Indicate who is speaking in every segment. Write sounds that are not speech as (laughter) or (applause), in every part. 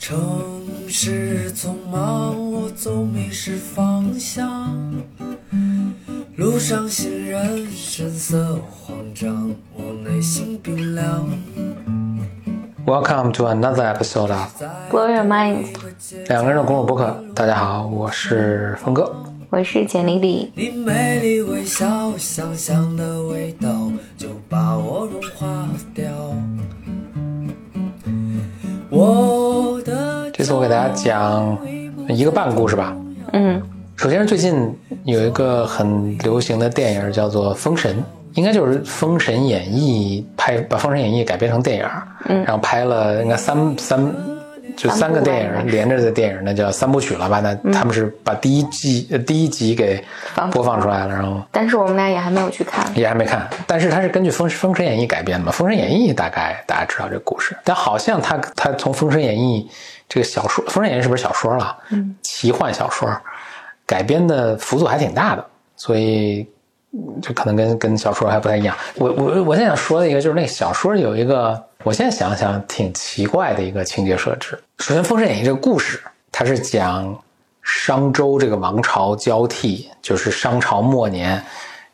Speaker 1: 城市匆忙，我总迷失方向。路上行人神色慌张，我内心冰凉。
Speaker 2: Welcome to another episode of
Speaker 3: Blow your mind，
Speaker 2: 两个人的公路博客。大家好，我是峰哥。
Speaker 3: 我是简丽丽。
Speaker 1: 你美丽微笑，香香的味道就把我融化掉。我的
Speaker 2: 这次我给大家讲一个半故事吧。
Speaker 3: 嗯，
Speaker 2: 首先是最近有一个很流行的电影叫做《封神》，应该就是《封神演义》拍把《封神演义》改编成电影，嗯，然后拍了应该三三就三个电影连着的电影，那叫三部曲了吧？那他们是把第一季、呃第一集给播放出来了，然后
Speaker 3: 但是我们俩也还没有去看。
Speaker 2: 也还没看，但是它是根据《封封神演义》改编的嘛，《封神演义》大概大家知道这个故事，但好像他他从《封神演义》这个小说，《封神演义》是不是小说了？嗯，奇幻小说改编的幅度还挺大的，所以嗯就可能跟跟小说还不太一样。我我我现在想说的一个就是那个小说有一个，我现在想想挺奇怪的一个情节设置。首先，《封神演义》这个故事，它是讲商周这个王朝交替，就是商朝末年，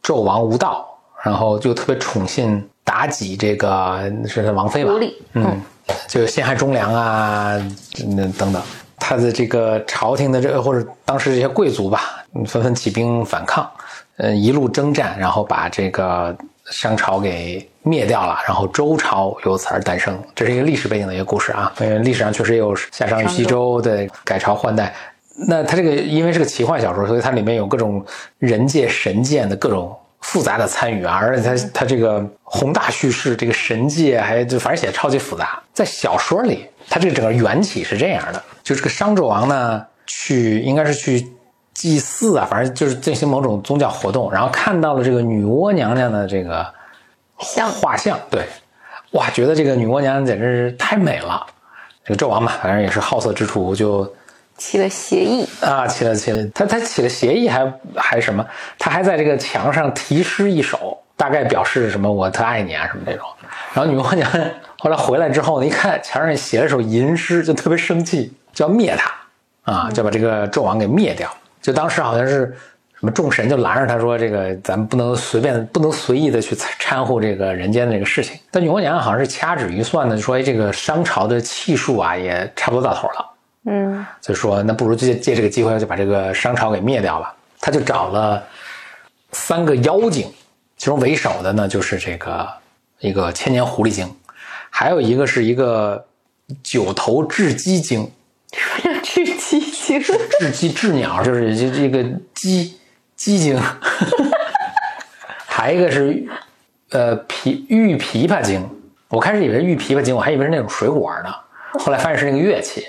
Speaker 2: 纣王无道，然后就特别宠信妲己这个是王妃吧？嗯，就陷害忠良啊，那等等，他的这个朝廷的这个或者当时这些贵族吧，嗯纷纷起兵反抗，嗯，一路征战，然后把这个商朝给灭掉了，然后周朝由此而诞生。这是一个历史背景的一个故事啊，因为历史上确实也有夏商与西周的改朝换代。那它这个因为是个奇幻小说，所以它里面有各种人界神界的各种复杂的参与啊，而且他他这个宏大叙事，这个神界还就反正写的超级复杂。在小说里，他这个整个缘起是这样的，就这个商纣王呢，去应该是去祭祀啊，反正就是进行某种宗教活动，然后看到了这个女娲娘娘的这个
Speaker 3: 像
Speaker 2: 画像，对，哇，觉得这个女娲娘娘简直是太美了。这个纣王嘛，反正也是好色之徒，就
Speaker 3: 起了协议，
Speaker 2: 啊，起了起了，他他起了协议还还什么？他还在这个墙上题诗一首，大概表示什么我特爱你啊什么这种。然后女娲娘娘后来回来之后呢，一看墙上写了首吟诗，就特别生气，就要灭他啊，就把这个纣王给灭掉。就当时好像是什么众神就拦着他说，这个咱们不能随便不能随意的去掺和这个人间的这个事情。但女娲娘娘好像是掐指一算呢，说哎，这个商朝的气数啊也差不多到头了。
Speaker 3: 嗯，
Speaker 2: 就说那不如借借这个机会就把这个商朝给灭掉吧。他就找了三个妖精，其中为首的呢就是这个一个千年狐狸精，还有一个是一个九头雉鸡精，
Speaker 3: 什么叫雉鸡精？
Speaker 2: 雉鸡雉鸟就是这这个鸡鸡精，(laughs) 还一个是呃琵玉琵琶精。我开始以为是玉琵琶精，我还以为是那种水果呢，后来发现是那个乐器。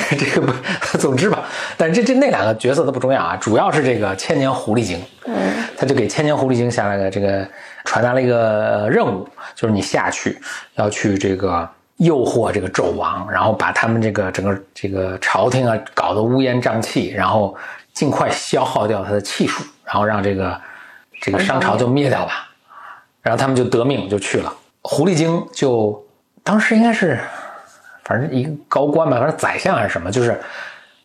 Speaker 2: (laughs) 这个不，(laughs) 总之吧，但是这这那两个角色都不重要啊，主要是这个千年狐狸精，嗯，他就给千年狐狸精下了个这个传达了一个任务，就是你下去要去这个诱惑这个纣王，然后把他们这个整个这个朝廷啊搞得乌烟瘴气，然后尽快消耗掉他的气数，然后让这个这个商朝就灭掉吧，然后他们就得命就去了，狐狸精就当时应该是。反正一个高官吧，反正宰相还是什么，就是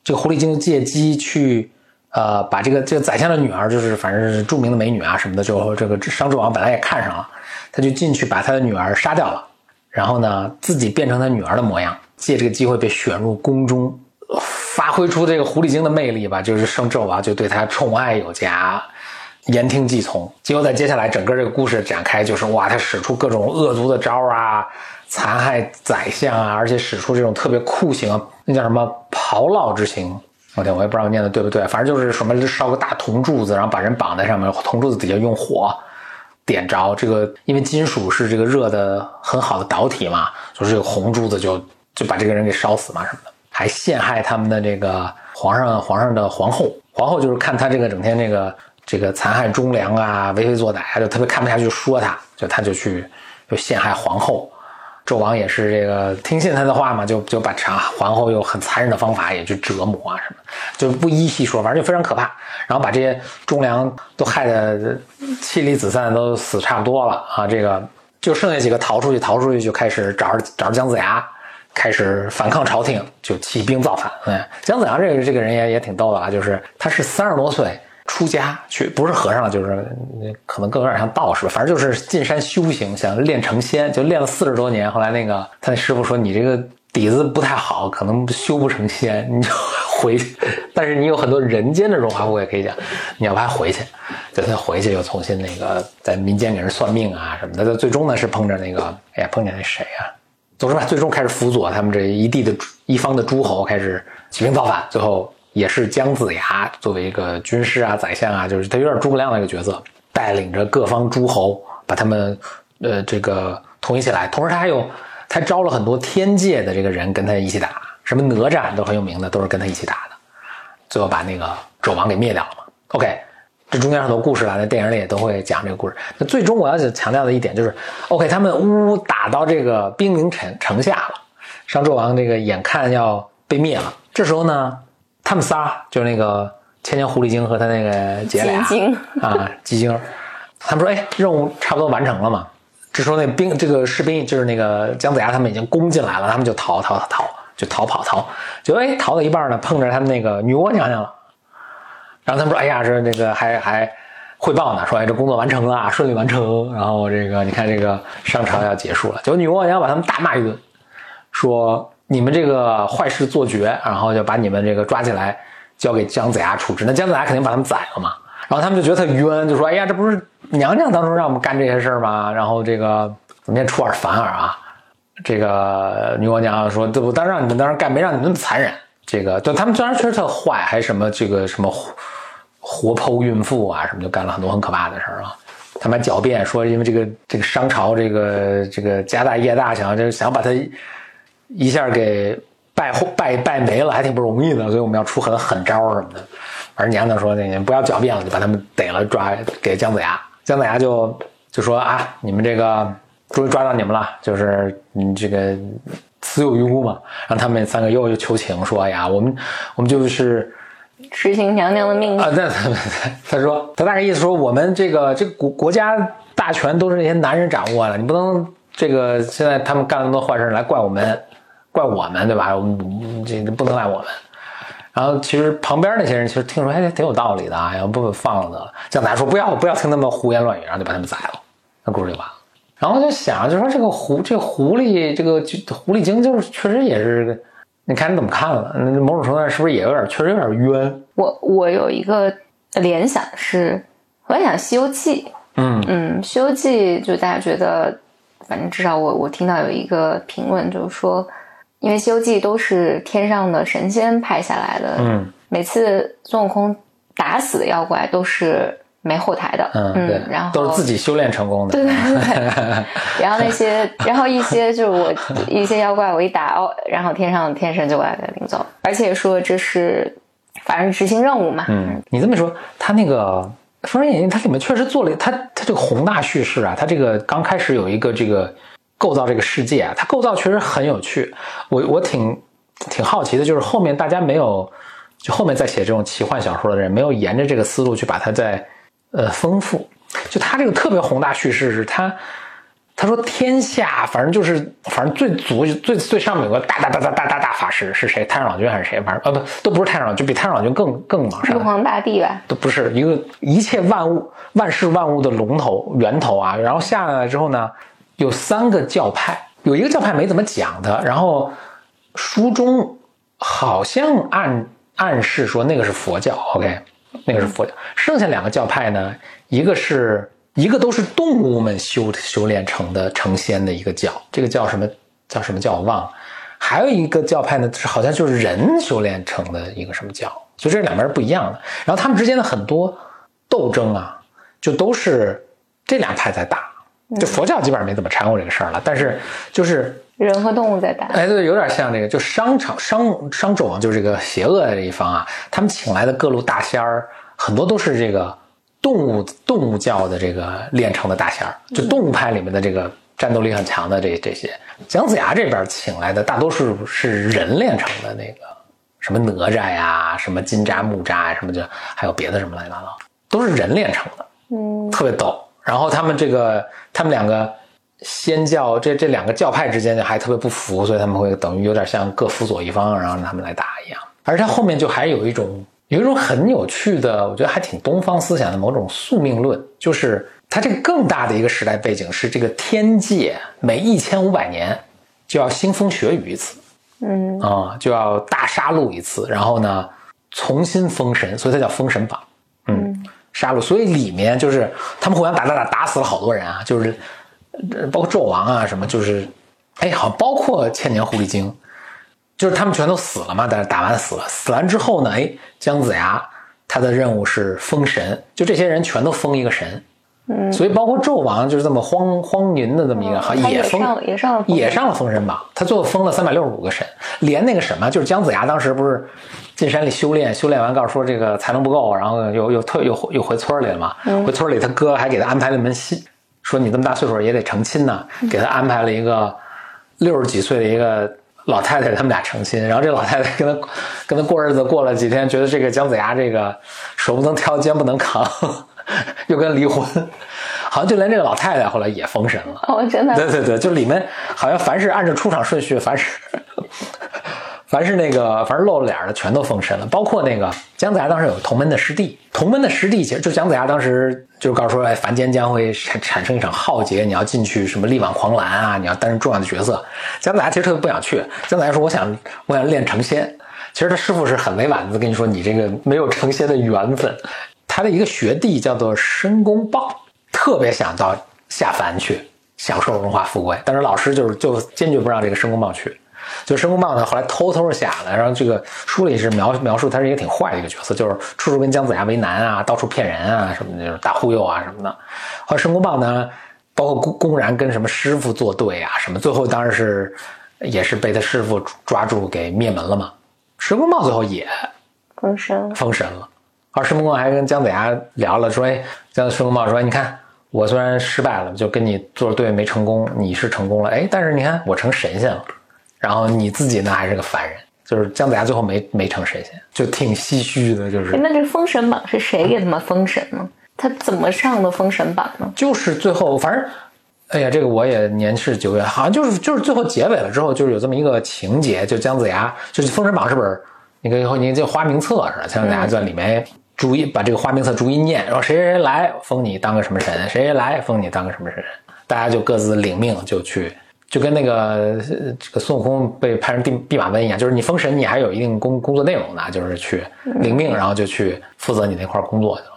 Speaker 2: 这个狐狸精借机去，呃，把这个这个宰相的女儿，就是反正是著名的美女啊什么的，就这个商纣王本来也看上了，他就进去把他的女儿杀掉了，然后呢，自己变成他女儿的模样，借这个机会被选入宫中，发挥出这个狐狸精的魅力吧，就是商纣王就对他宠爱有加。言听计从，结果在接下来整个这个故事展开，就是哇，他使出各种恶毒的招啊，残害宰相啊，而且使出这种特别酷刑，那叫什么刨烙之刑？我天，我也不知道我念的对不对，反正就是什么烧个大铜柱子，然后把人绑在上面，铜柱子底下用火点着，这个因为金属是这个热的很好的导体嘛，就是这个红柱子就就把这个人给烧死嘛什么的，还陷害他们的这个皇上皇上的皇后，皇后就是看他这个整天这个。这个残害忠良啊，为非作歹啊，就特别看不下去，说他，就他就去就陷害皇后。纣王也是这个听信他的话嘛，就就把长皇后用很残忍的方法也去折磨啊什么，就不一一细说，反正就非常可怕。然后把这些忠良都害得妻离子散，都死差不多了啊。这个就剩下几个逃出去，逃出去就开始找着找着姜子牙，开始反抗朝廷，就起兵造反。嗯，姜子牙这个这个人也也挺逗的啊，就是他是三十多岁出家去，不是和尚，就是可能更有点像道士吧，反正就是进山修行，想练成仙，就练了四十多年。后来那个他那师傅说：“你这个底子不太好，可能修不成仙，(laughs) 你就回去。(laughs) 但是你有很多人间的荣华富贵可以讲，你要不还回去？就他回去又重新那个在民间给人算命啊什么的。他最终呢是碰着那个，哎呀，碰见那谁呀、总之吧，最终开始辅佐他们这一地的一方的诸侯开始起兵造反，最后也是姜子牙作为一个军师啊、宰相啊，就是他有点诸葛亮那个角色，带领着各方诸侯把他们呃这个统一起来。同时他还有他招了很多天界的这个人跟他一起打，什么哪吒都很有名的，都是跟他一起打的。最后把那个纣王给灭掉了嘛。OK，这中间很多故事啊，在电影里也都会讲这个故事。那最终我要强调的一点就是，OK，他们呜呜打到这个兵临城城下了，商纣王这个眼看要被灭了。这时候呢，他们仨就是那个千年狐狸精和他那个姐俩
Speaker 3: 鸡 (laughs)
Speaker 2: 啊，鸡精，他们说，哎，任务差不多完成了嘛。这时候那兵这个士兵就是那个姜子牙他们已经攻进来了，他们就逃逃逃就逃跑逃，就哎逃到一半呢，碰着他们那个女娲娘娘了。然后他们说：“哎呀，这那个还还汇报呢，说哎这工作完成了，顺利完成。然后这个你看这个商朝要结束了，结果女娲娘娘把他们大骂一顿，说你们这个坏事做绝，然后就把你们这个抓起来交给姜子牙处置。那姜子牙肯定把他们宰了嘛。然后他们就觉得特冤，就说：哎呀，这不是娘娘当初让我们干这些事儿吗？然后这个怎么也出尔反尔啊？这个女娲娘娘说：这不当时让你们当时干，没让你们那么残忍。这个对他们虽然确实特坏，还什么这个什么。”活剖孕妇啊，什么就干了很多很可怕的事儿啊。他们还狡辩说，因为这个这个商朝这个这个家大业大，想要就是想把他一下给败败败没了，还挺不容易的，所以我们要出很狠招什么的。而娘娘说那你不要狡辩了，就把他们逮了抓给姜子牙。姜子牙就就说啊，你们这个终于抓到你们了，就是你这个死有余辜嘛。让他们三个又又求情说，哎呀，我们我们就是。
Speaker 3: 执行娘娘的命令
Speaker 2: 啊，那他他说他大概意思说，我们这个这个国国家大权都是那些男人掌握的，你不能这个现在他们干那么多坏事来怪我们，怪我们对吧？我们这不能赖我们。然后其实旁边那些人其实听说还挺有道理的啊，要不放了得了。姜子牙说不要不要听他们胡言乱语，然后就把他们宰了，那故事就完了。然后就想就说这个狐这狐狸这个狐狸精就是确实也是。你看你怎么看了？某种程度上是不是也有点，确实有点冤？
Speaker 3: 我我有一个联想是，我在想《西游记》。
Speaker 2: 嗯
Speaker 3: 嗯，《西游记》就大家觉得，反正至少我我听到有一个评论，就是说，因为《西游记》都是天上的神仙派下来的，
Speaker 2: 嗯，
Speaker 3: 每次孙悟空打死的妖怪都是没后台的，
Speaker 2: 嗯，对，
Speaker 3: 然后
Speaker 2: 都是自己修炼成功的，
Speaker 3: 对对对。(laughs) 然后那些，然后一些就是我一些妖怪，我一打哦，然后天上的天神就把他领走，而且说这是反正执行任务嘛。
Speaker 2: 嗯，你这么说，他那个《封神演义》，它里面确实做了，它它这个宏大叙事啊，它这个刚开始有一个这个构造这个世界啊，它构造确实很有趣。我我挺挺好奇的，就是后面大家没有，就后面在写这种奇幻小说的人，没有沿着这个思路去把它再呃丰富。就他这个特别宏大叙事是他。他说：“天下反正就是，反正最足最最上面有个大大大大大大大法师是谁？太上老君还是谁？反正呃不都不是太上老君，比太上老君更更往上。
Speaker 3: 玉皇大帝吧？
Speaker 2: 都不是一个一切万物万事万物的龙头源头啊。然后下来之后呢，有三个教派，有一个教派没怎么讲的，然后书中好像暗暗示说那个是佛教，OK，那个是佛教。剩下两个教派呢，一个是。”一个都是动物们修修炼成的成仙的一个教，这个叫什么？叫什么教？我忘了。还有一个教派呢，是好像就是人修炼成的一个什么教，所以这两边是不一样的。然后他们之间的很多斗争啊，就都是这两派在打。就佛教基本上没怎么掺和这个事儿了，但是就是
Speaker 3: 人和动物在打。
Speaker 2: 哎，对，有点像这个，就商朝商商纣王就是这个邪恶的这一方啊，他们请来的各路大仙儿，很多都是这个。动物动物教的这个练成的大仙儿，就动物派里面的这个战斗力很强的这这些，姜子牙这边请来的大多数是人练成的那个什么哪吒呀，什么金吒、木吒什么就还有别的什么乱七八糟，都是人练成的，
Speaker 3: 嗯，
Speaker 2: 特别逗。然后他们这个他们两个仙教这这两个教派之间还特别不服，所以他们会等于有点像各辅佐一方，然后让他们来打一样。而他后面就还有一种有一种很有趣的，我觉得还挺东方思想的某种宿命论，就是它这个更大的一个时代背景是这个天界每一千五百年就要腥风血雨一次，
Speaker 3: 嗯
Speaker 2: 啊、就要大杀戮一次，然后呢重新封神，所以它叫封神榜。嗯，杀戮，所以里面就是他们互相打打打，打死了好多人啊，就是呃包括纣王啊什么，就是哎，好，包括千年狐狸精，就是他们全都死了嘛，但是打完死了，死完之后呢，哎，姜子牙他的任务是封神，就这些人全都封一个神。
Speaker 3: 嗯，
Speaker 2: 所以包括纣王就是这么荒荒淫的这么一个，
Speaker 3: 也
Speaker 2: 封
Speaker 3: 上了也上了封神
Speaker 2: 也上了封神榜，他最后封了三百六十五个神，连那个什么，就是姜子牙当时不是进山里修炼，修炼完告诉说这个才能不够，然后又又退又回又回村里了嘛，回村里他哥还给他安排了门亲，说你这么大岁数也得成亲呢，给他安排了一个六十几岁的一个老太太，他们俩成亲，然后这老太太跟他跟他过日子过了几天，觉得这个姜子牙这个手不能挑，肩不能扛，(laughs) 又跟离婚，好像就连这个老太太后来也封神了。
Speaker 3: 哦，真的，
Speaker 2: 对对对，就里面好像凡是按照出场顺序，凡是凡是那个凡是露了脸的，全都封神了。包括那个姜子牙当时有同门的师弟，同门的师弟其实就姜子牙当时就告诉说，哎，凡间将会产产生一场浩劫，你要进去什么力挽狂澜啊，你要担任重要的角色。姜子牙其实特别不想去，姜子牙说，我想我想练成仙。其实他师傅是很委婉的跟你说，你这个没有成仙的缘分。他的一个学弟叫做申公豹，特别想到下凡去享受荣华富贵，但是老师就是就坚决不让这个申公豹去。就申公豹呢，后来偷偷下来，然后这个书里是描描述他是一个挺坏的一个角色，就是处处跟姜子牙为难啊，到处骗人啊什么的，就是大忽悠啊什么的。后来申公豹呢，包括公公然跟什么师傅作对啊什么，最后当然是也是被他师傅抓住给灭门了嘛。申公豹最后也
Speaker 3: 封神了。
Speaker 2: 封神了。而申公豹还跟姜子牙聊了，说：“哎，姜申公豹说，你看我虽然失败了，就跟你作对没成功，你是成功了，哎，但是你看我成神仙了，然后你自己呢还是个凡人。”就是姜子牙最后没没成神仙，就挺唏嘘的，就是
Speaker 3: 哎那这封神榜是谁给他们封神呢？他怎么上的封神榜呢？
Speaker 2: 就是最后反正。哎呀，这个我也年事久远，好像就是就是最后结尾了之后，就是有这么一个情节，就姜子牙就是《封神榜》是不是，你可以你这花名册似的，姜子牙在里面逐一把这个花名册逐一念，然后谁谁谁来封你当个什么神，谁谁来封你当个什么神，大家就各自领命就去，就跟那个呃这个孙悟空被派成弼弼马温一样，就是你封神你还有一定工工作内容的，就是去领命，然后就去负责你那块工作去了。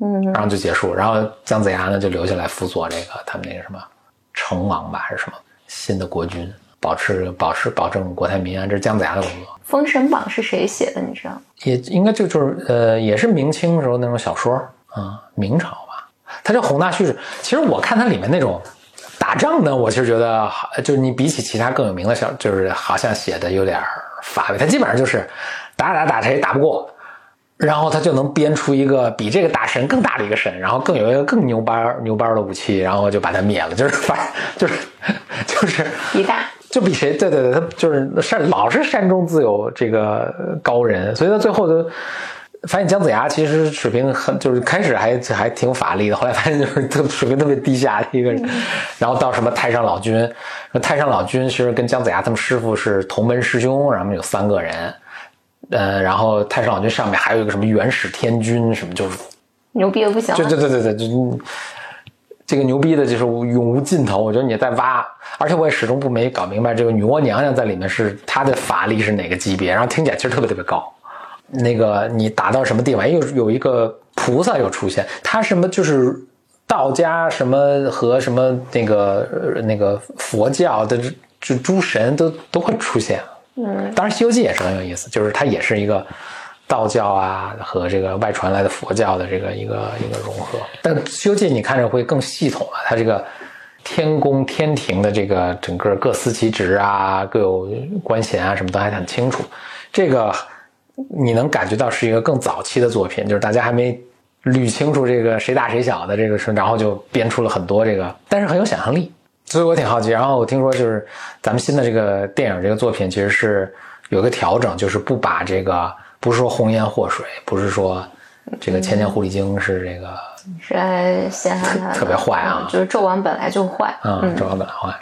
Speaker 3: 嗯，
Speaker 2: 然后就结束，然后姜子牙呢就留下来辅佐这个他们那个什么成王吧，还是什么新的国君，保持保持保证国泰民安，这是姜子牙的工作。
Speaker 3: 封神榜是谁写的？你知道吗？
Speaker 2: 也应该就就是呃，也是明清时候那种小说啊、明朝吧。它叫宏大叙事，其实我看它里面那种打仗呢，我其实觉得好，就是你比起其他更有名的小，就是好像写的有点乏味。他基本上就是打打打谁打不过，然后他就能编出一个比这个大神更大的一个神，然后更有一个更牛掰牛掰的武器，然后就把他灭了。就是反就是就是
Speaker 3: 一大
Speaker 2: 就比谁对对对，他就是山老是山中自有这个高人，所以他最后就发现姜子牙其实水平很，就是开始还还挺有法力的，后来发现就是特水平特别低下的一个人，然后到什么太上老君，太上老君其实跟姜子牙他们师傅是同门师兄，然后有三个人，呃，然后太上老君上面还有一个什么元始天君，什么就是
Speaker 3: 牛逼的不行
Speaker 2: 对。对对对对，就这个牛逼的就是永无尽头。我觉得你在挖，而且我也始终不没搞明白这个女娲娘娘在里面是她的法力是哪个级别，然后听起来其实特别特别高。那个你打到什么地方，又有一个菩萨又出现，他什么就是道家什么和什么那个呃那个佛教的这诸神都都会出现。
Speaker 3: 嗯，
Speaker 2: 当然，《西游记》也是很有意思，就是它也是一个道教啊和这个外传来的佛教的这个一个一个融合。但《西游记》你看着会更系统了，它这个天宫天庭的这个整个各司其职啊，各有官衔啊，什么都还很清楚。这个你能感觉到是一个更早期的作品，就是大家还没捋清楚这个谁大谁小的这个事，然后就编出了很多这个，但是很有想象力。所以我挺好奇。然后我听说就是咱们新的这个电影这个作品其实是有一个调整，就是不把这个不是说红颜祸水，不是说这个千年狐狸精是这个
Speaker 3: 是来陷害他，
Speaker 2: 特别坏啊
Speaker 3: 嗯就是纣王本来就坏。
Speaker 2: 啊，纣王本来坏，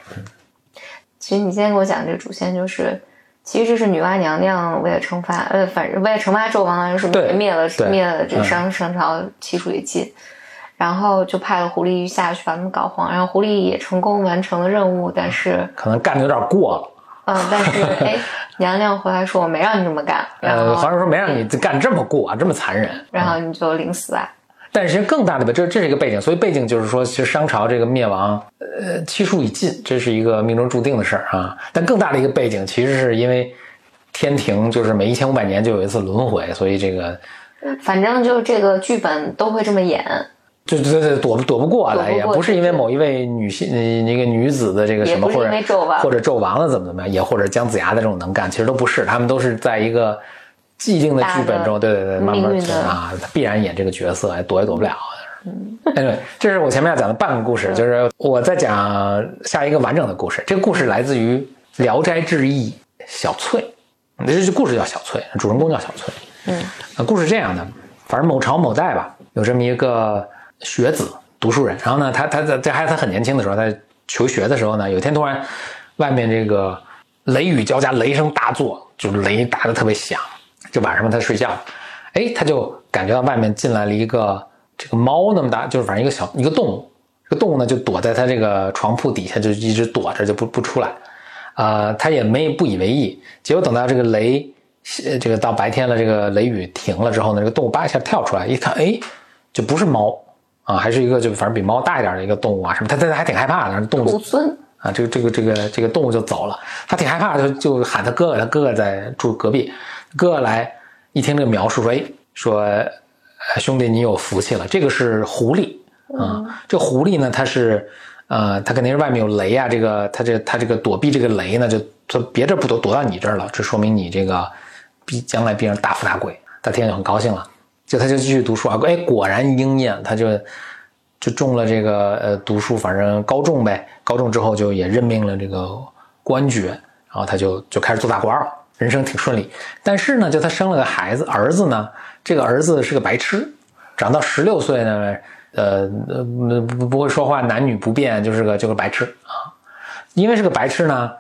Speaker 3: 其实你现在给我讲这个主线就是，其实这是女娲娘娘为了惩罚，呃，反正为了惩罚纣王，就是
Speaker 2: 对
Speaker 3: 灭了灭了这个
Speaker 2: 嗯。
Speaker 3: 商商朝齐楚也晋，然后就派了狐狸下去把他们搞黄，然后狐狸也成功完成了任务，但是，
Speaker 2: 可能干的有点过了。
Speaker 3: 嗯，但是 (laughs) 哎，娘娘回来说我没让你这么干，然后、
Speaker 2: 呃，皇上说没让你干这么过，这么残忍。
Speaker 3: 然后你就领死啊，
Speaker 2: 但是更大的吧，这这是一个背景，所以背景就是说，其实商朝这个灭亡，呃，期数已尽，这是一个命中注定的事儿啊。但更大的一个背景，其实是因为天庭就是每一千五百年就有一次轮回，所以这个
Speaker 3: 反正就这个剧本都会这么演，
Speaker 2: 就对对躲不躲不过来，也不是因为某一位女性呃一个女子的这个什么，或者或者纣王的怎么怎么样，也或者姜子牙的这种能干，其实都不是，他们都是在一个既定的剧本中，对对对，慢慢啊，他必然演这个角色，躲也躲不了。嗯，对，这是我前面要讲的半个故事，就是我在讲下一个完整的故事。这个故事来自于《聊斋志异》小翠，这这故事叫小翠，主人公叫小翠。
Speaker 3: 嗯，
Speaker 2: 呃，故事这样的，反正某朝某代吧，有这么一个学子，读书人。然后呢，他他在这还他很年轻的时候，在求学的时候呢，有一天突然外面这个雷雨交加，雷声大作，就是雷打得特别响。这晚上嘛，他睡觉，哎，他就感觉到外面进来了一个这个猫那么大，就是反正一个小一个动物。这个动物呢，就躲在他这个床铺底下，就一直躲着，就不不出来。啊、他也没不以为意。结果等到这个雷，呃这个到白天了，这个雷雨停了之后呢，这个动物叭一下跳出来，一看，哎，就不是猫啊，还是一个就反正比猫大一点的一个动物啊什么，他他还挺害怕的，然后动物啊，这个这个这个这个动物就走了，他挺害怕，就就喊他哥哥，他哥哥在住隔壁，哥哥来一听这个描述说，哎，说呃兄弟你有福气了，这个是狐狸啊，这狐狸呢它是呃它肯定是外面有雷啊，这个它这它这个躲避这个雷呢，就它别这不躲躲到你这儿了，这说明你这个必将来必然大富大贵，他听着就很高兴了，就他就继续读书啊，哎果然应验，他就。就中了这个呃读书，反正高中呗。高中之后就也任命了这个官爵，然后他就就开始做大官了，人生挺顺利。但是呢，就他生了个孩子，儿子呢，这个儿子是个白痴，长到十六岁呢，呃呃不不会说话，男女不辨，就是个就是白痴啊。因为是个白痴呢，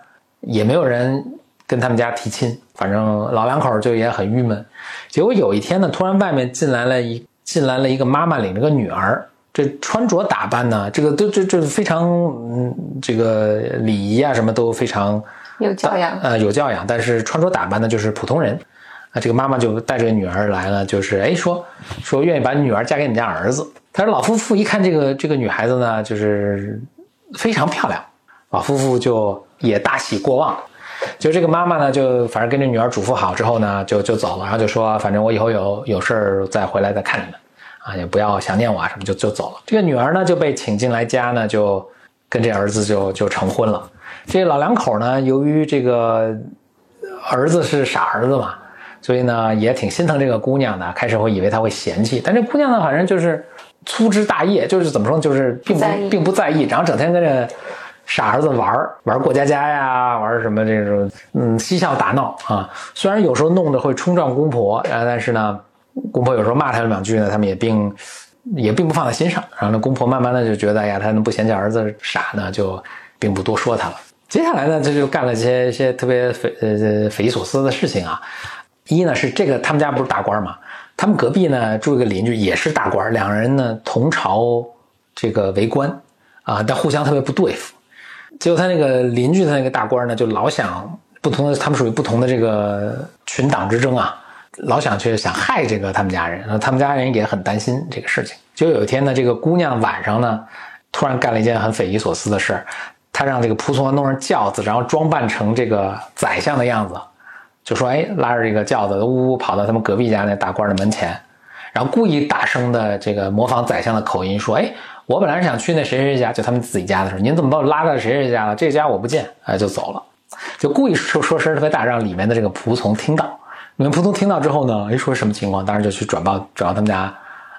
Speaker 2: 也没有人跟他们家提亲，反正老两口就也很郁闷。结果有一天呢，突然外面进来了一进来了一个妈妈领着个女儿。这穿着打扮呢，这个都这这非常嗯，这个礼仪啊什么都非常
Speaker 3: 有教养，
Speaker 2: 呃有教养，但是穿着打扮呢就是普通人啊。这个妈妈就带着女儿来了，就是哎说说愿意把女儿嫁给你家儿子。但是老夫妇一看这个这个女孩子呢，就是非常漂亮，老夫妇就也大喜过望。就这个妈妈呢，就反正跟这女儿嘱咐好之后呢，就就走了，然后就说反正我以后有有事儿再回来再看你们。啊，也不要想念我啊，什么就就走了。这个女儿呢就被请进来家呢，就跟这儿子就就成婚了。这老两口呢，由于这个儿子是傻儿子嘛，所以呢也挺心疼这个姑娘的。开始会以为她会嫌弃，但这姑娘呢，反正就是粗枝大叶，就是怎么说，就是并不并不在意，然后整天跟着傻儿子玩儿玩过家家呀，玩什么这种嗯嬉笑打闹啊。虽然有时候弄得会冲撞公婆，啊，但是呢。公婆有时候骂他两句呢，他们也并也并不放在心上。然后那，公婆慢慢的就觉得，哎呀，他不嫌弃儿子傻呢，就并不多说他了。接下来呢，他就干了一些一些特别匪呃匪夷所思的事情啊。一呢是这个他们家不是大官嘛，他们隔壁呢住一个邻居也是大官，两人呢同朝这个为官啊，但互相特别不对付。结果他那个邻居的那个大官呢，就老想不同的，他们属于不同的这个群党之争啊。老想去想害这个他们家人，他们家人也很担心这个事情。就有一天呢，这个姑娘晚上呢，突然干了一件很匪夷所思的事儿，他让这个仆从弄上轿子，然后装扮成这个宰相的样子，就说：“哎，拉着这个轿子，呜呜跑到他们隔壁家那大官的门前，然后故意大声的这个模仿宰相的口音说：‘哎，我本来是想去那谁谁家，就他们自己家的时候，您怎么把我拉到谁谁家了？这家我不见，哎，就走了，就故意说说声特别大，让里面的这个仆从听到。’你们仆从听到之后呢？哎，说什么情况？当时就去转报转报他们家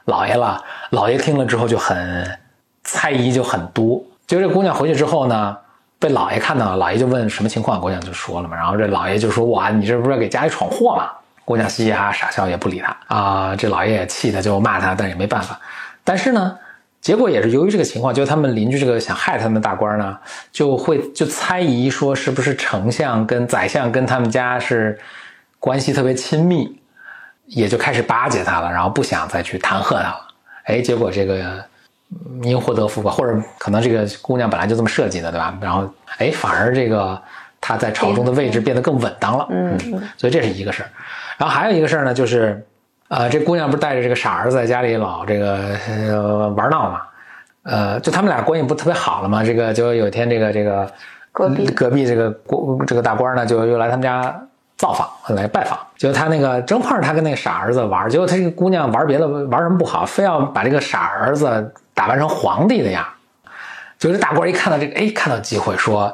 Speaker 2: 老爷了。老爷听了之后就很猜疑，就很多。就这姑娘回去之后呢，被老爷看到了，老爷就问什么情况，姑娘就说了嘛。然后这老爷就说：“哇，你这不是给家里闯祸吗？”姑娘嘻嘻哈哈傻笑也不理他啊，这老爷也气的就骂他，但是也没办法。但是呢，结果也是由于这个情况，就他们邻居这个想害他们大官呢，就会就猜疑说是不是丞相跟宰相跟他们家是关系特别亲密，也就开始巴结他了，然后不想再去弹劾他了。哎，结果这个因祸得福吧，或者可能这个姑娘本来就这么设计的，对吧？然后哎，反而这个她在朝中的位置变得更稳当了。
Speaker 3: 嗯，
Speaker 2: 所以这是一个事儿。然后还有一个事儿呢，就是，呃，这姑娘不是带着这个傻儿子在家里老这个、呃、玩闹嘛，呃，就他们俩关系不特别好了嘛。这个就有一天，这个这个
Speaker 3: 隔壁
Speaker 2: 隔壁这个国这个大官呢，就又来他们家造访，来拜访。结果他那个正碰上他跟那个傻儿子玩，结果他这个姑娘玩别的玩什么不好，非要把这个傻儿子打扮成皇帝的样。结果这大官一看到这个，哎，看到机会说。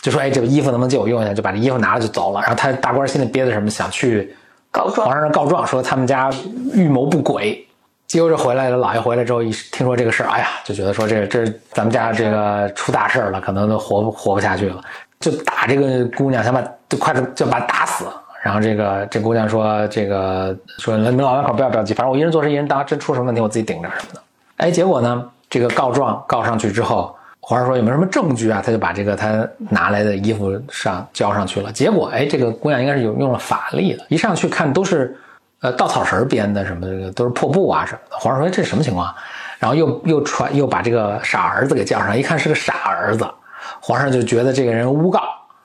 Speaker 2: 就说哎，这个衣服能不能借我用一下？就把这衣服拿了就走了。然后他大官心里憋着什么，想去
Speaker 3: 告状
Speaker 2: 皇上告状，说他们家预谋不轨。结果这回来了，老爷回来之后一听说这个事儿，哎呀，就觉得说这这咱们家这个出大事了，可能都活不活不下去了，就打这个姑娘，想把就快点就把她打死。然后这个这姑娘说这个说你们老两口不要着急，反正我一人做事一人当，真出什么问题我自己顶着什么的。哎，结果呢，这个告状告上去之后。皇上说有没有什么证据啊？他就把这个他拿来的衣服上交上去了。结果哎，这个姑娘应该是有用了法力的，一上去看都是，呃，稻草绳编的，什么这个都是破布啊什么的。皇上说这是什么情况？然后又又传又把这个傻儿子给叫上，一看是个傻儿子，皇上就觉得这个人诬告，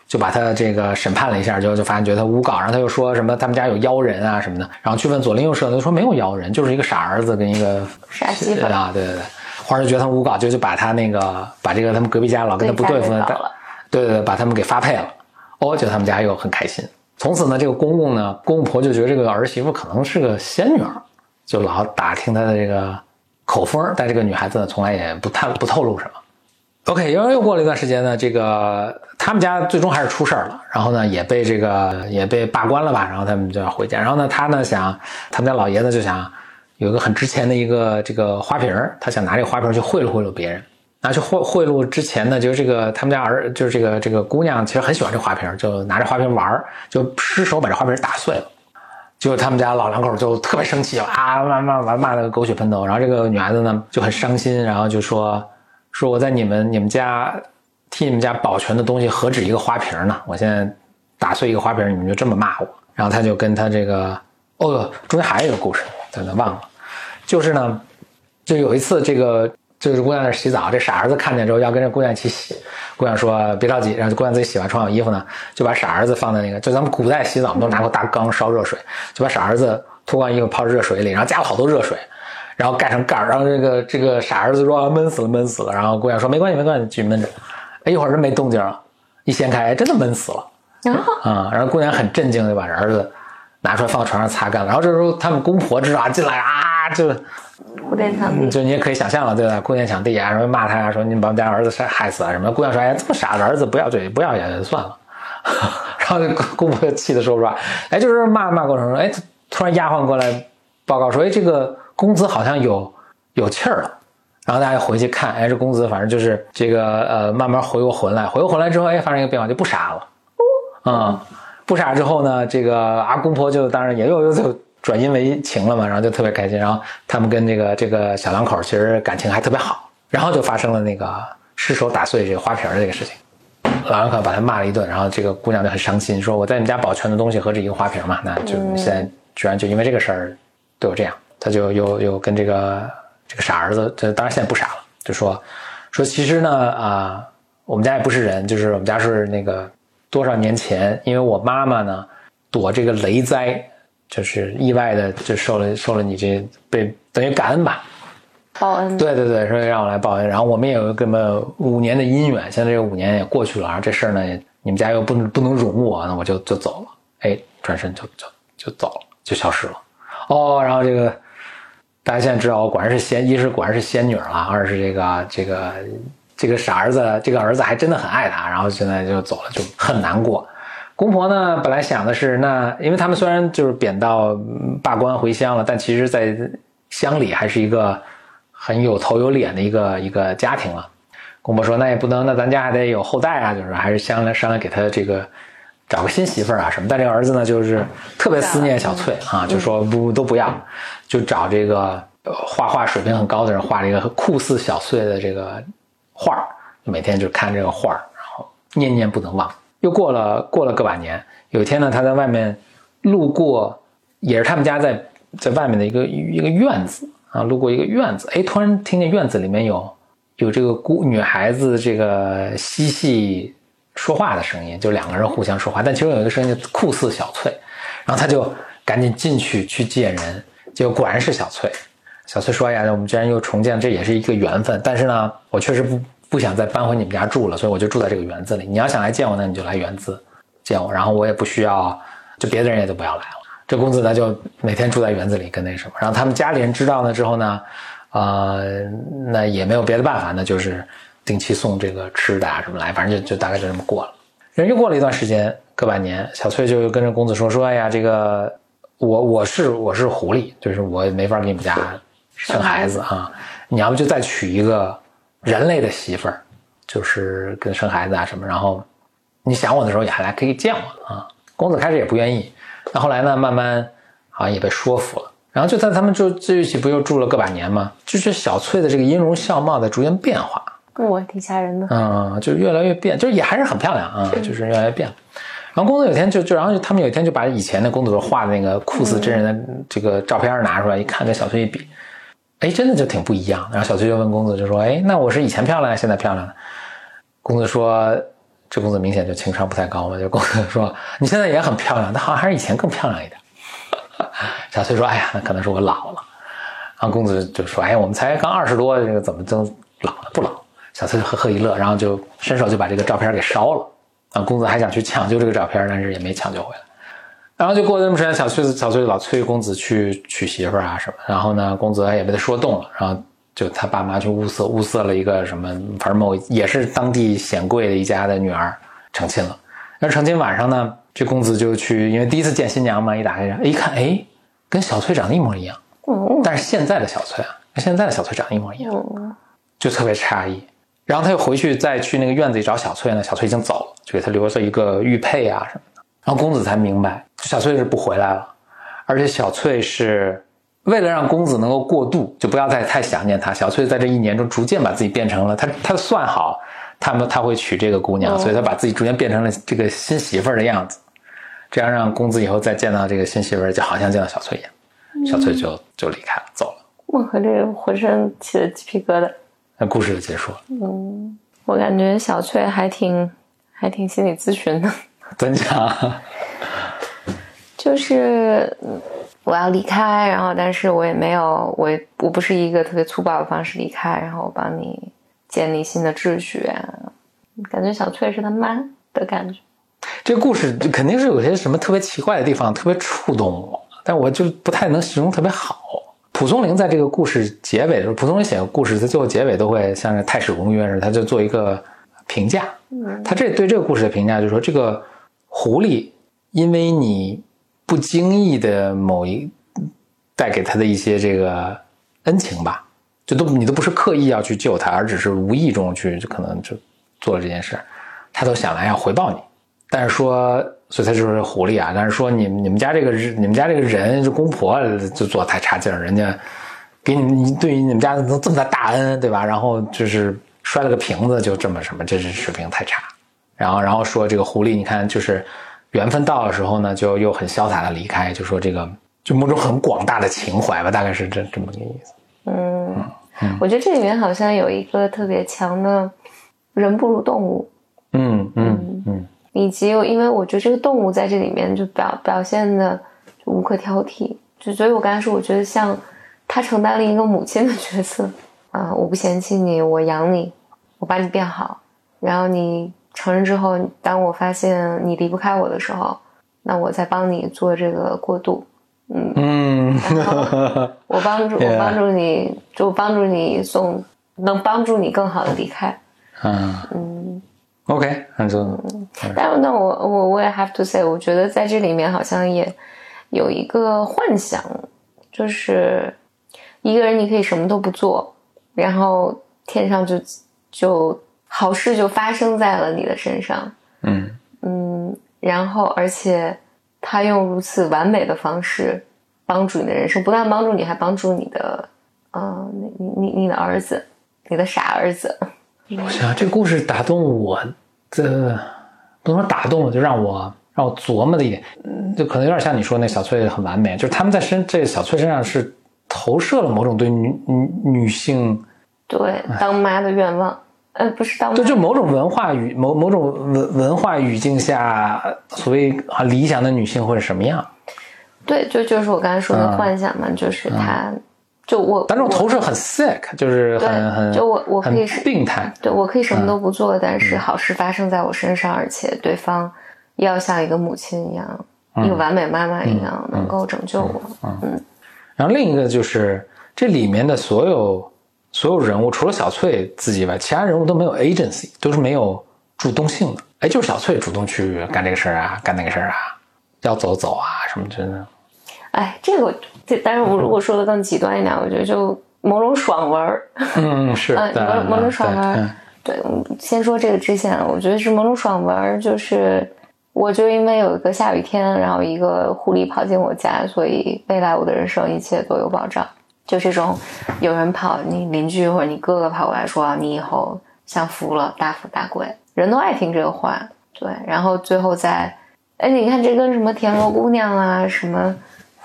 Speaker 2: 就把他这个审判了一下，就就发现觉得他诬告，然后他又说什么他们家有妖人啊什么的，然后去问左邻右舍，他说没有妖人，就是一个傻儿子跟一个
Speaker 3: 傻媳妇
Speaker 2: 啊，对对对。皇上觉得他诬告，就就把他那个把这个他们隔壁家老跟他不对付的，对对对，把他们给发配了。哦，就他们家又很开心。从此呢，这个公公呢，公公婆就觉得这个儿媳妇可能是个仙女儿，就老打听她的这个口风。但这个女孩子呢，从来也不探不透露什么。OK，又又过了一段时间呢，这个他们家最终还是出事儿了，然后呢也被这个也被罢官了吧，然后他们就要回家。然后呢，他呢想，他们家老爷子就想。有一个很值钱的一个这个花瓶他想拿这个花瓶去贿赂贿赂别人。拿去贿贿赂之前呢，就是这个他们家儿，就是这个这个姑娘，其实很喜欢这花瓶就拿着花瓶玩儿就失手把这花瓶打碎了。结果他们家老两口就特别生气啊，骂骂骂骂的狗血喷头。然后这个女孩子呢就很伤心，然后就说说我在你们你们家替你们家保全的东西何止一个花瓶呢？我现在打碎一个花瓶，你们就这么骂我？然后他就跟他这个哦，中间还有一个故事。真的忘了，就是呢，就有一次，这个就是姑娘在洗澡，这傻儿子看见之后要跟这姑娘一起洗，姑娘说别着急，然后姑娘自己洗完穿好衣服呢，就把傻儿子放在那个，就咱们古代洗澡，们都拿过大缸烧热水，就把傻儿子脱光衣服泡热水里，然后加了好多热水，然后盖上盖儿，然后这个这个傻儿子说闷死了闷死了，然后姑娘说没关系没关系，继续闷着，哎一会儿真没动静了，一掀开哎真的闷死了，啊，然后姑娘很震惊，就把儿子。拿出来放床上擦干了，然后这时候他们公婆知道进来啊，就
Speaker 3: 哭天抢地，
Speaker 2: 就你也可以想象了，对吧？姑娘抢地啊，什么骂他啊，说你把我们家儿子害害死啊什么？姑娘说：“哎，这么傻的儿子，不要嘴，不要也算了。(laughs) ”然后公婆气的说不出话，哎，就是骂骂过程中，哎，突然丫鬟过来报告说：“哎，这个公子好像有有气儿了。”然后大家回去看，哎，这公子反正就是这个呃，慢慢回过魂来，回过魂来之后，哎，发生一个变化，就不傻了，嗯。不傻之后呢，这个阿公婆就当然也又又就转阴为晴了嘛，然后就特别开心。然后他们跟这个这个小两口其实感情还特别好。然后就发生了那个失手打碎这个花瓶的这个事情，老两口把他骂了一顿。然后这个姑娘就很伤心，说我在你们家保全的东西何止一个花瓶嘛？那就现在居然就因为这个事儿对我这样，他就又又跟这个这个傻儿子，这当然现在不傻了，就说说其实呢啊，我们家也不是人，就是我们家是那个。多少年前，因为我妈妈呢躲这个雷灾，就是意外的就受了受了你这被等于感恩吧，
Speaker 3: 报恩。
Speaker 2: 对对对，说让我来报恩。然后我们也有这么五年的姻缘，现在这五年也过去了，然后这事儿呢，你们家又不能不能容我，那我就就走了。哎，转身就就就走了，就消失了。哦，然后这个大家现在知道，果然是仙，一是果然是仙女了，二是这个这个。这个傻儿子，这个儿子还真的很爱她，然后现在就走了，就很难过。公婆呢，本来想的是，那因为他们虽然就是贬到罢官回乡了，但其实，在乡里还是一个很有头有脸的一个一个家庭了。公婆说，那也不能，那咱家还得有后代啊，就是还是商量商量给他这个找个新媳妇儿啊什么。但这个儿子呢，就是特别思念小翠啊，就说不都不要，就找这个呃画画水平很高的人画了一个酷似小翠的这个画儿，每天就看这个画儿，然后念念不能忘。又过了过了个把年，有一天呢，他在外面路过，也是他们家在在外面的一个一个院子啊，路过一个院子，哎，突然听见院子里面有有这个姑女孩子这个嬉戏说话的声音，就两个人互相说话，但其中有一个声音酷似小翠，然后他就赶紧进去去见人，结果果然是小翠。小翠说：“哎呀，我们居然又重见，这也是一个缘分。但是呢，我确实不不想再搬回你们家住了，所以我就住在这个园子里。你要想来见我呢，你就来园子见我，然后我也不需要，就别的人也都不要来了。这公子呢，就每天住在园子里跟那什么。然后他们家里人知道了之后呢，呃，那也没有别的办法，那就是定期送这个吃的啊什么来，反正就就大概就这么过了。人又过了一段时间，个把年，小翠就跟着公子说说：哎呀，这个我我是我是狐狸，就是我没法给你们家生孩子啊，你要不就再娶一个。”人类的媳妇儿，就是跟生孩子啊什么，然后你想我的时候也还来可以见我啊。公子开始也不愿意，那后来呢，慢慢好像也被说服了。然后就在他们住这一起不又住了个把年吗？就是小翠的这个音容笑貌在逐渐变化，
Speaker 3: 我挺吓人的。
Speaker 2: 嗯，就越来越变，就是也还是很漂亮啊，就是越来越变了。然后公子有一天就就然后他们有一天就把以前的公子画的那个酷似真人的这个照片拿出来一看，跟小崔一比。哎，真的就挺不一样。然后小崔就问公子，就说：“哎，那我是以前漂亮，现在漂亮？”公子说：“这公子明显就情商不太高嘛。”就公子说：“你现在也很漂亮，但好像还是以前更漂亮一点。(laughs) ”小崔说：“哎呀，那可能是我老了。”然后公子就说：“哎，我们才刚二十多，这个怎么就老了？不老？”小崔就呵呵一乐，然后就伸手就把这个照片给烧了。啊，公子还想去抢救这个照片，但是也没抢救回来。然后就过了那么时间，小崔子小崔老催公子去娶媳妇儿啊什么。然后呢，公子也被他说动了。然后就他爸妈去物色物色了一个什么，反正某也是当地显贵的一家的女儿成亲了。那成亲晚上呢，这公子就去，因为第一次见新娘嘛，一打开一看，哎，跟小崔长得一模一样。但是现在的小崔啊，跟现在的小崔长得一模一样，就特别诧异。然后他又回去再去那个院子里找小翠呢，小翠已经走了，就给他留了一个玉佩啊什么的。然后公子才明白，小翠是不回来了，而且小翠是为了让公子能够过渡，就不要再太想念他。小翠在这一年中逐渐把自己变成了他，他算好他们他会娶这个姑娘，所以他把自己逐渐变成了这个新媳妇儿的样子，这样让公子以后再见到这个新媳妇儿，就好像见到小翠一样。小翠就就离开了，走了。
Speaker 3: 我和这个浑身起了鸡皮疙瘩。
Speaker 2: 那故事就结束了。
Speaker 3: 嗯，我感觉小翠还挺还挺心理咨询的。(laughs)
Speaker 2: 真假？(laughs)
Speaker 3: 就是我要离开，然后但是我也没有，我我不是一个特别粗暴的方式离开，然后我帮你建立新的秩序，感觉小翠是他妈的感觉。
Speaker 2: 这个故事肯定是有些什么特别奇怪的地方，特别触动我，但我就不太能形容特别好。蒲松龄在这个故事结尾的时候，蒲松龄写个故事，他最后结尾都会像是太史公约似的，他就做一个评价。嗯，他这对这个故事的评价就是说这个。狐狸，因为你不经意的某一带给他的一些这个恩情吧，就都你都不是刻意要去救他，而只是无意中去可能就做了这件事，他都想来要回报你。但是说，所以他就是狐狸啊。但是说你你们家这个你们家这个人，这公婆就做太差劲儿，人家给你你对于你们家能这么大大恩，对吧？然后就是摔了个瓶子，就这么什么，这是水平太差。然后，然后说这个狐狸，你看，就是缘分到的时候呢，就又很潇洒的离开，就说这个就某种很广大的情怀吧，大概是这这么个意思。
Speaker 3: 嗯嗯，我觉得这里面好像有一个特别强的“人不如动物”。
Speaker 2: 嗯嗯嗯，
Speaker 3: 以及因为我觉得这个动物在这里面就表表现的就无可挑剔，就所以我刚才说，我觉得像他承担了一个母亲的角色啊，我不嫌弃你，我养你，我把你变好，然后你。成人之后，当我发现你离不开我的时候，那我再帮你做这个过渡，嗯嗯，我帮助我帮助你，就帮助你送，能帮助你更好的离开，(laughs)
Speaker 2: 嗯。嗯，OK，很重
Speaker 3: 但那我我我也 have to say，我觉得在这里面好像也有一个幻想，就是一个人你可以什么都不做，然后天上就就。好事就发生在了你的身上，
Speaker 2: 嗯
Speaker 3: 嗯，然后而且他用如此完美的方式帮助你的人生，不但帮助你，还帮助你的，呃，你你你你的儿子，你的傻儿子。
Speaker 2: 我想这个故事打动我的，不能说打动了，就让我让我琢磨的一点，嗯，就可能有点像你说那小翠很完美，就是他们在身这小翠身上是投射了某种对女女女性，
Speaker 3: 对当妈的愿望，呃，不是当妈
Speaker 2: 对，就某种文化语某某种文文化语境下，所谓啊理想的女性会是什么样？
Speaker 3: 对，就就是我刚才说的
Speaker 2: 嗯。
Speaker 3: 幻想嘛，就是他，就我，
Speaker 2: 但这种
Speaker 3: 我
Speaker 2: 投射很 sick，就是很很
Speaker 3: 就我我可以是
Speaker 2: 病态。
Speaker 3: 对我可以什么都不做，但
Speaker 2: 嗯
Speaker 3: 是好事发生在我身上，而且对方要像一个母亲一样，
Speaker 2: 嗯
Speaker 3: 一个完美妈妈一样，能够拯救我。
Speaker 2: 嗯然后另一个就是这里面的所有所有人物，除了小翠自己以外，其他人物都没有 agency，都是没有主动性的。哎，就是小翠主动去干这个事儿啊，干那个事儿啊，要走走啊什么之类的。
Speaker 3: 哎，这个这，但是我如果说的更极端一点，我觉得就某种爽文儿，
Speaker 2: 嗯，是
Speaker 3: 某某种爽文
Speaker 2: 对
Speaker 3: 儿。对，先说这个之前，我觉得是某种爽文儿，就是我就因为有一个下雨天，然后一个狐狸跑进我家，所以未来我的人生一切都有保障。就这种有人跑，你邻居或者你哥哥跑过来说你以后享福了，大富大贵，人都爱听这个话。对，然后最后再，哎，你看这跟什么田螺姑娘啊，什么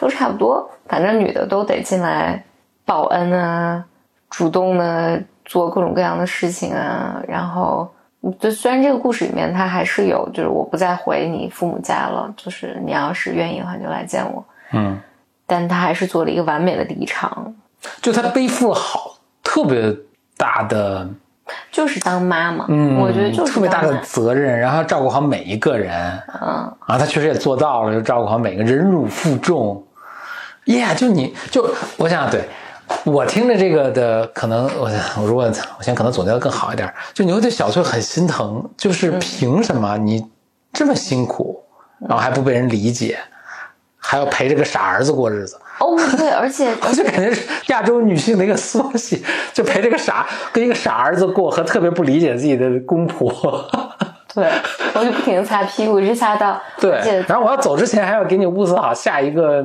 Speaker 3: 都差不多，反正女的都得进来报恩啊，主动的做各种各样的事情啊，然后。就虽然这个故事里面它还是有，就是我不再回你父母家了，就是你要是愿意的话就来见我，
Speaker 2: 嗯，
Speaker 3: 但他还是做了一个完美的离场，
Speaker 2: 就他背负了好特别大的，
Speaker 3: 就是当妈嘛，
Speaker 2: 嗯，
Speaker 3: 我觉得就是
Speaker 2: 特别大的责任，然后要照顾好每一个人，
Speaker 3: 嗯，
Speaker 2: 啊，他确实也做到了，就照顾好每个忍辱负重。Yeah，就你就我想对我听着这个的，可能我我如果我现在可能总结的更好一点，就你会对小翠很心疼，就是凭什么你这么辛苦，然后还不被人理解，还要陪这个傻儿子过日子？
Speaker 3: 哦对，而且 (laughs)
Speaker 2: 我就感觉是亚洲女性的一个缩写，就陪这个傻跟一个傻儿子过，和特别不理解自己的公婆。(laughs)
Speaker 3: 对，我就不停的擦屁股，一直擦到
Speaker 2: 对，然后我要走之前还要给你物色好下一个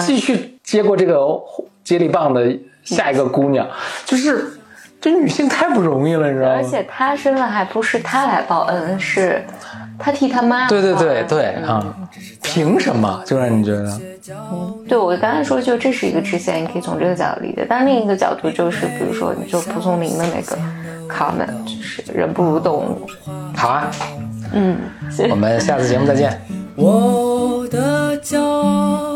Speaker 2: 继续接过这个接力棒的下一个姑娘，就是这女性太不容易了，你知道吗？
Speaker 3: 而且她身上还不是她来报恩，是她替她妈
Speaker 2: 对对对对啊，凭什么就让你觉得？
Speaker 3: 对，我刚才说，就这是一个支线，你可以从这个角度理解。但另一个角度就是，比如说，你就蒲松龄的那个 comment，就是人不如动物。
Speaker 2: 好啊，
Speaker 3: 嗯，
Speaker 2: 我们下次节目再见。
Speaker 1: 我的骄傲